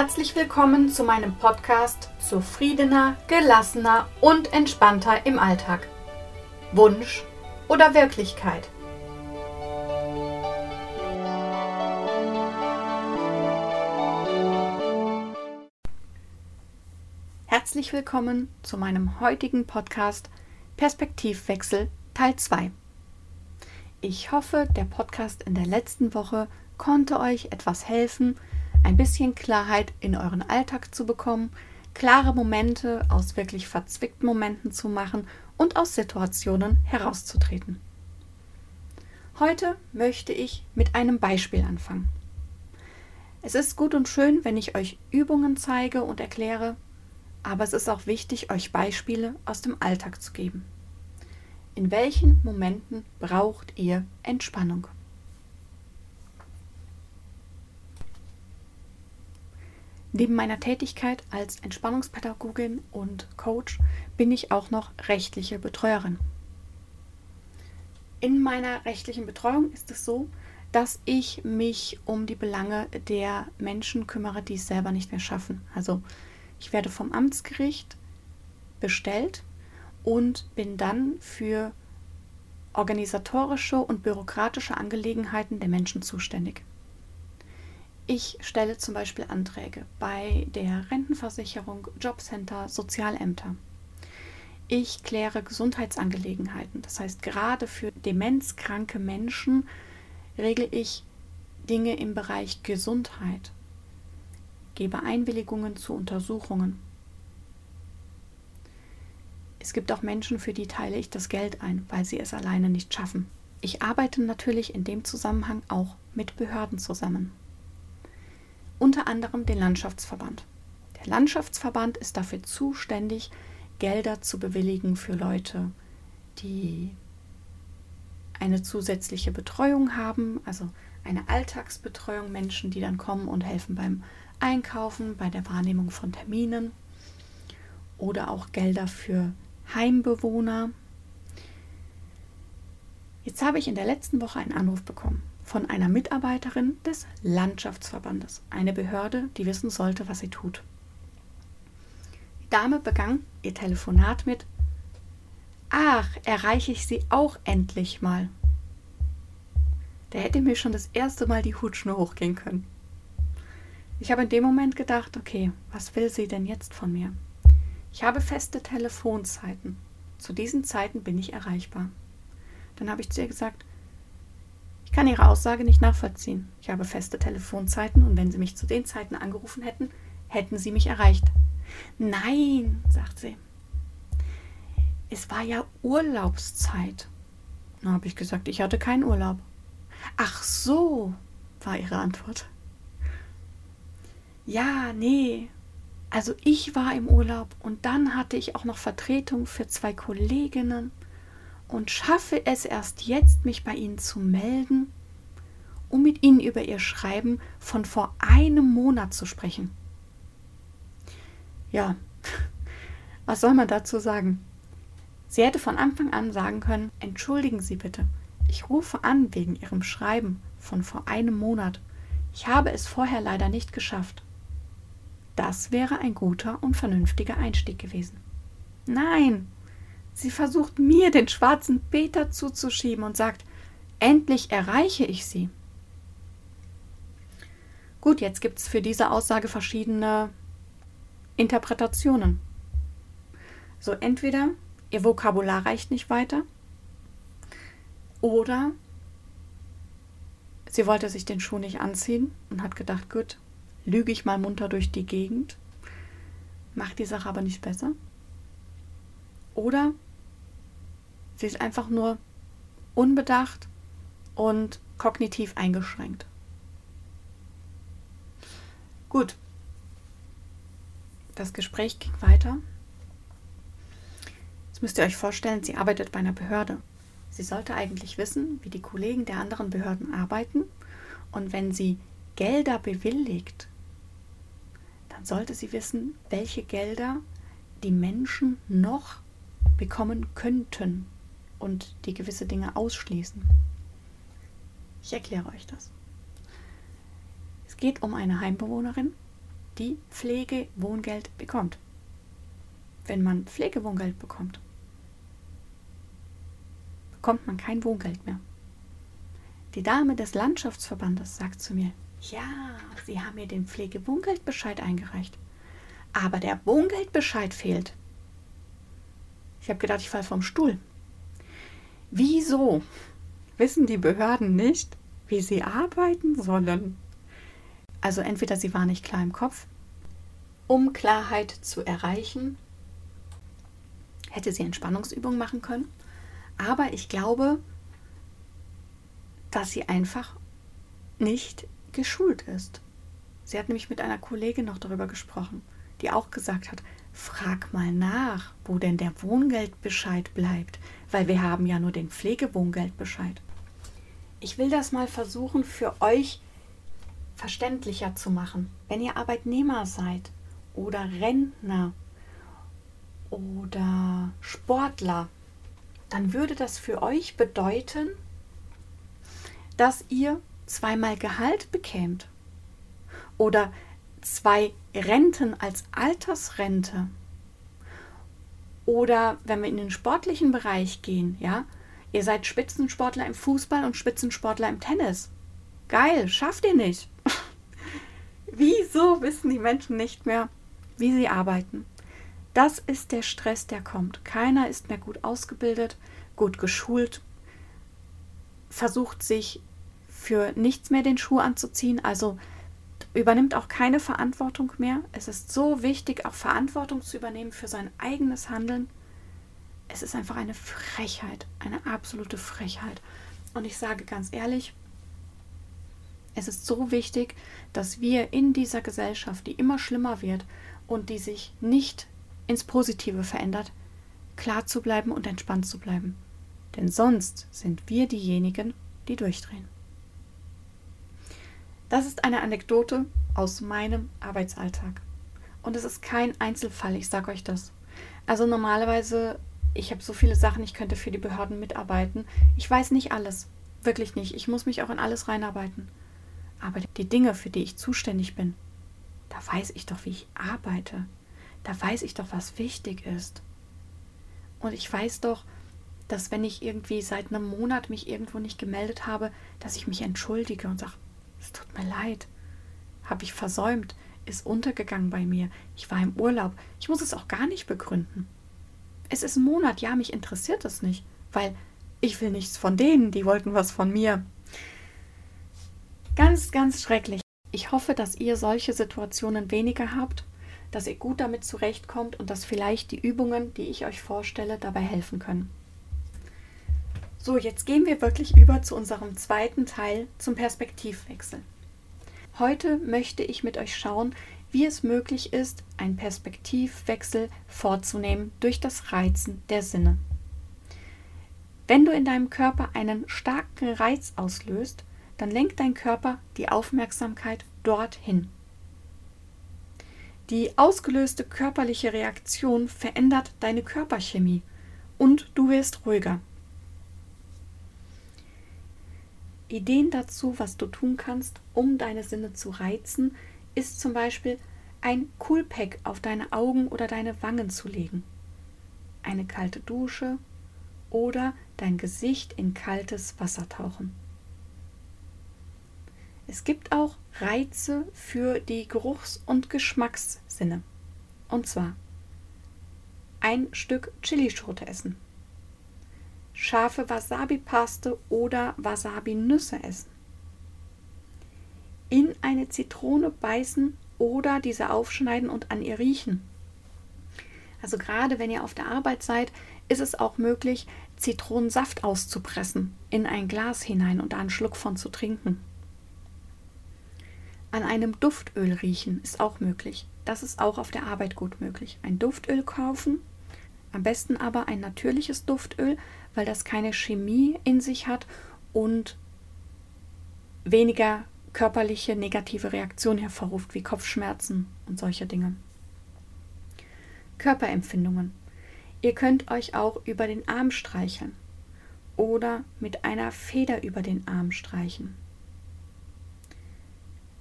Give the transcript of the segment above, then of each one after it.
Herzlich willkommen zu meinem Podcast Zufriedener, gelassener und entspannter im Alltag. Wunsch oder Wirklichkeit? Herzlich willkommen zu meinem heutigen Podcast Perspektivwechsel Teil 2. Ich hoffe, der Podcast in der letzten Woche konnte euch etwas helfen, ein bisschen Klarheit in euren Alltag zu bekommen, klare Momente aus wirklich verzwickten Momenten zu machen und aus Situationen herauszutreten. Heute möchte ich mit einem Beispiel anfangen. Es ist gut und schön, wenn ich euch Übungen zeige und erkläre, aber es ist auch wichtig, euch Beispiele aus dem Alltag zu geben. In welchen Momenten braucht ihr Entspannung? Neben meiner Tätigkeit als Entspannungspädagogin und Coach bin ich auch noch rechtliche Betreuerin. In meiner rechtlichen Betreuung ist es so, dass ich mich um die Belange der Menschen kümmere, die es selber nicht mehr schaffen. Also ich werde vom Amtsgericht bestellt und bin dann für organisatorische und bürokratische Angelegenheiten der Menschen zuständig. Ich stelle zum Beispiel Anträge bei der Rentenversicherung, Jobcenter, Sozialämter. Ich kläre Gesundheitsangelegenheiten. Das heißt, gerade für demenzkranke Menschen regle ich Dinge im Bereich Gesundheit, gebe Einwilligungen zu Untersuchungen. Es gibt auch Menschen, für die teile ich das Geld ein, weil sie es alleine nicht schaffen. Ich arbeite natürlich in dem Zusammenhang auch mit Behörden zusammen unter anderem den Landschaftsverband. Der Landschaftsverband ist dafür zuständig, Gelder zu bewilligen für Leute, die eine zusätzliche Betreuung haben, also eine Alltagsbetreuung, Menschen, die dann kommen und helfen beim Einkaufen, bei der Wahrnehmung von Terminen oder auch Gelder für Heimbewohner. Jetzt habe ich in der letzten Woche einen Anruf bekommen von einer Mitarbeiterin des Landschaftsverbandes, eine Behörde, die wissen sollte, was sie tut. Die Dame begann ihr Telefonat mit Ach, erreiche ich sie auch endlich mal. Da hätte mir schon das erste Mal die Hutschnur hochgehen können. Ich habe in dem Moment gedacht, okay, was will sie denn jetzt von mir? Ich habe feste Telefonzeiten. Zu diesen Zeiten bin ich erreichbar. Dann habe ich zu ihr gesagt, kann Ihre Aussage nicht nachvollziehen. Ich habe feste Telefonzeiten und wenn Sie mich zu den Zeiten angerufen hätten, hätten Sie mich erreicht. Nein, sagt sie. Es war ja Urlaubszeit. Na, habe ich gesagt, ich hatte keinen Urlaub. Ach so, war ihre Antwort. Ja, nee. Also ich war im Urlaub und dann hatte ich auch noch Vertretung für zwei Kolleginnen und schaffe es erst jetzt, mich bei Ihnen zu melden, um mit Ihnen über Ihr Schreiben von vor einem Monat zu sprechen. Ja, was soll man dazu sagen? Sie hätte von Anfang an sagen können, entschuldigen Sie bitte, ich rufe an wegen Ihrem Schreiben von vor einem Monat. Ich habe es vorher leider nicht geschafft. Das wäre ein guter und vernünftiger Einstieg gewesen. Nein, Sie versucht mir den schwarzen Peter zuzuschieben und sagt, endlich erreiche ich sie. Gut, jetzt gibt es für diese Aussage verschiedene Interpretationen. So entweder ihr Vokabular reicht nicht weiter oder sie wollte sich den Schuh nicht anziehen und hat gedacht, gut, lüge ich mal munter durch die Gegend, macht die Sache aber nicht besser. Oder Sie ist einfach nur unbedacht und kognitiv eingeschränkt. Gut. Das Gespräch ging weiter. Jetzt müsst ihr euch vorstellen, sie arbeitet bei einer Behörde. Sie sollte eigentlich wissen, wie die Kollegen der anderen Behörden arbeiten. Und wenn sie Gelder bewilligt, dann sollte sie wissen, welche Gelder die Menschen noch bekommen könnten und die gewisse Dinge ausschließen. Ich erkläre euch das. Es geht um eine Heimbewohnerin, die Pflegewohngeld bekommt. Wenn man Pflegewohngeld bekommt, bekommt man kein Wohngeld mehr. Die Dame des Landschaftsverbandes sagt zu mir, ja, Sie haben mir den Pflegewohngeldbescheid eingereicht, aber der Wohngeldbescheid fehlt. Ich habe gedacht, ich falle vom Stuhl. Wieso wissen die Behörden nicht, wie sie arbeiten sollen? Also entweder sie war nicht klar im Kopf, um Klarheit zu erreichen, hätte sie Entspannungsübungen machen können. Aber ich glaube, dass sie einfach nicht geschult ist. Sie hat nämlich mit einer Kollegin noch darüber gesprochen, die auch gesagt hat, frag mal nach, wo denn der Wohngeldbescheid bleibt, weil wir haben ja nur den Pflegewohngeldbescheid. Ich will das mal versuchen für euch verständlicher zu machen. Wenn ihr Arbeitnehmer seid oder Rentner oder Sportler, dann würde das für euch bedeuten, dass ihr zweimal Gehalt bekämt oder zwei Renten als Altersrente oder wenn wir in den sportlichen Bereich gehen, ja, ihr seid Spitzensportler im Fußball und Spitzensportler im Tennis. Geil, schafft ihr nicht. Wieso wissen die Menschen nicht mehr, wie sie arbeiten? Das ist der Stress, der kommt. Keiner ist mehr gut ausgebildet, gut geschult, versucht sich für nichts mehr den Schuh anzuziehen, also übernimmt auch keine Verantwortung mehr. Es ist so wichtig, auch Verantwortung zu übernehmen für sein eigenes Handeln. Es ist einfach eine Frechheit, eine absolute Frechheit. Und ich sage ganz ehrlich, es ist so wichtig, dass wir in dieser Gesellschaft, die immer schlimmer wird und die sich nicht ins Positive verändert, klar zu bleiben und entspannt zu bleiben. Denn sonst sind wir diejenigen, die durchdrehen. Das ist eine Anekdote aus meinem Arbeitsalltag. Und es ist kein Einzelfall, ich sage euch das. Also normalerweise, ich habe so viele Sachen, ich könnte für die Behörden mitarbeiten. Ich weiß nicht alles, wirklich nicht. Ich muss mich auch in alles reinarbeiten. Aber die Dinge, für die ich zuständig bin, da weiß ich doch, wie ich arbeite. Da weiß ich doch, was wichtig ist. Und ich weiß doch, dass wenn ich irgendwie seit einem Monat mich irgendwo nicht gemeldet habe, dass ich mich entschuldige und sage, es tut mir leid, habe ich versäumt, ist untergegangen bei mir, ich war im Urlaub, ich muss es auch gar nicht begründen. Es ist ein Monat, ja, mich interessiert es nicht, weil ich will nichts von denen, die wollten was von mir. Ganz, ganz schrecklich. Ich hoffe, dass ihr solche Situationen weniger habt, dass ihr gut damit zurechtkommt und dass vielleicht die Übungen, die ich euch vorstelle, dabei helfen können. So, jetzt gehen wir wirklich über zu unserem zweiten Teil zum Perspektivwechsel. Heute möchte ich mit euch schauen, wie es möglich ist, einen Perspektivwechsel vorzunehmen durch das Reizen der Sinne. Wenn du in deinem Körper einen starken Reiz auslöst, dann lenkt dein Körper die Aufmerksamkeit dorthin. Die ausgelöste körperliche Reaktion verändert deine Körperchemie und du wirst ruhiger. Ideen dazu, was du tun kannst, um deine Sinne zu reizen, ist zum Beispiel ein Coolpack auf deine Augen oder deine Wangen zu legen, eine kalte Dusche oder dein Gesicht in kaltes Wasser tauchen. Es gibt auch Reize für die Geruchs- und Geschmackssinne. Und zwar ein Stück Chilischote essen scharfe Wasabi-Paste oder Wasabi-Nüsse essen. In eine Zitrone beißen oder diese aufschneiden und an ihr riechen. Also gerade wenn ihr auf der Arbeit seid, ist es auch möglich, Zitronensaft auszupressen, in ein Glas hinein und da einen Schluck von zu trinken. An einem Duftöl riechen ist auch möglich. Das ist auch auf der Arbeit gut möglich. Ein Duftöl kaufen, am besten aber ein natürliches Duftöl, weil das keine Chemie in sich hat und weniger körperliche negative Reaktionen hervorruft, wie Kopfschmerzen und solche Dinge. Körperempfindungen. Ihr könnt euch auch über den Arm streicheln oder mit einer Feder über den Arm streichen.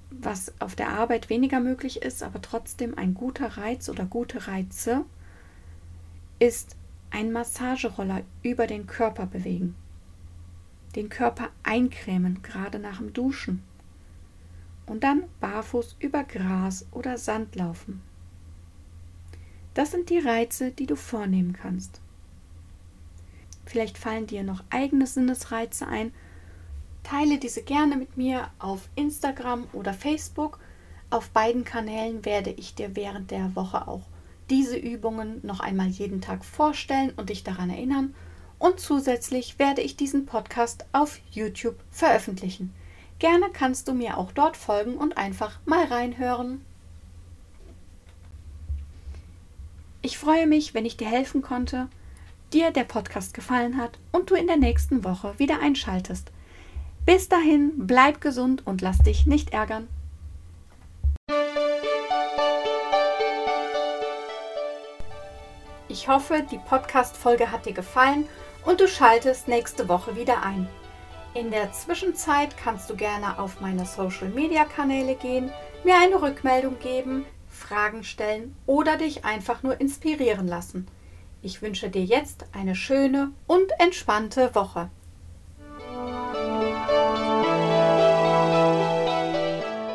was auf der Arbeit weniger möglich ist, aber trotzdem ein guter Reiz oder gute Reize, ist ein Massageroller über den Körper bewegen. Den Körper eincremen, gerade nach dem Duschen. Und dann barfuß über Gras oder Sand laufen. Das sind die Reize, die du vornehmen kannst. Vielleicht fallen dir noch eigene Sinnesreize ein Teile diese gerne mit mir auf Instagram oder Facebook. Auf beiden Kanälen werde ich dir während der Woche auch diese Übungen noch einmal jeden Tag vorstellen und dich daran erinnern. Und zusätzlich werde ich diesen Podcast auf YouTube veröffentlichen. Gerne kannst du mir auch dort folgen und einfach mal reinhören. Ich freue mich, wenn ich dir helfen konnte, dir der Podcast gefallen hat und du in der nächsten Woche wieder einschaltest. Bis dahin, bleib gesund und lass dich nicht ärgern. Ich hoffe, die Podcast-Folge hat dir gefallen und du schaltest nächste Woche wieder ein. In der Zwischenzeit kannst du gerne auf meine Social-Media-Kanäle gehen, mir eine Rückmeldung geben, Fragen stellen oder dich einfach nur inspirieren lassen. Ich wünsche dir jetzt eine schöne und entspannte Woche.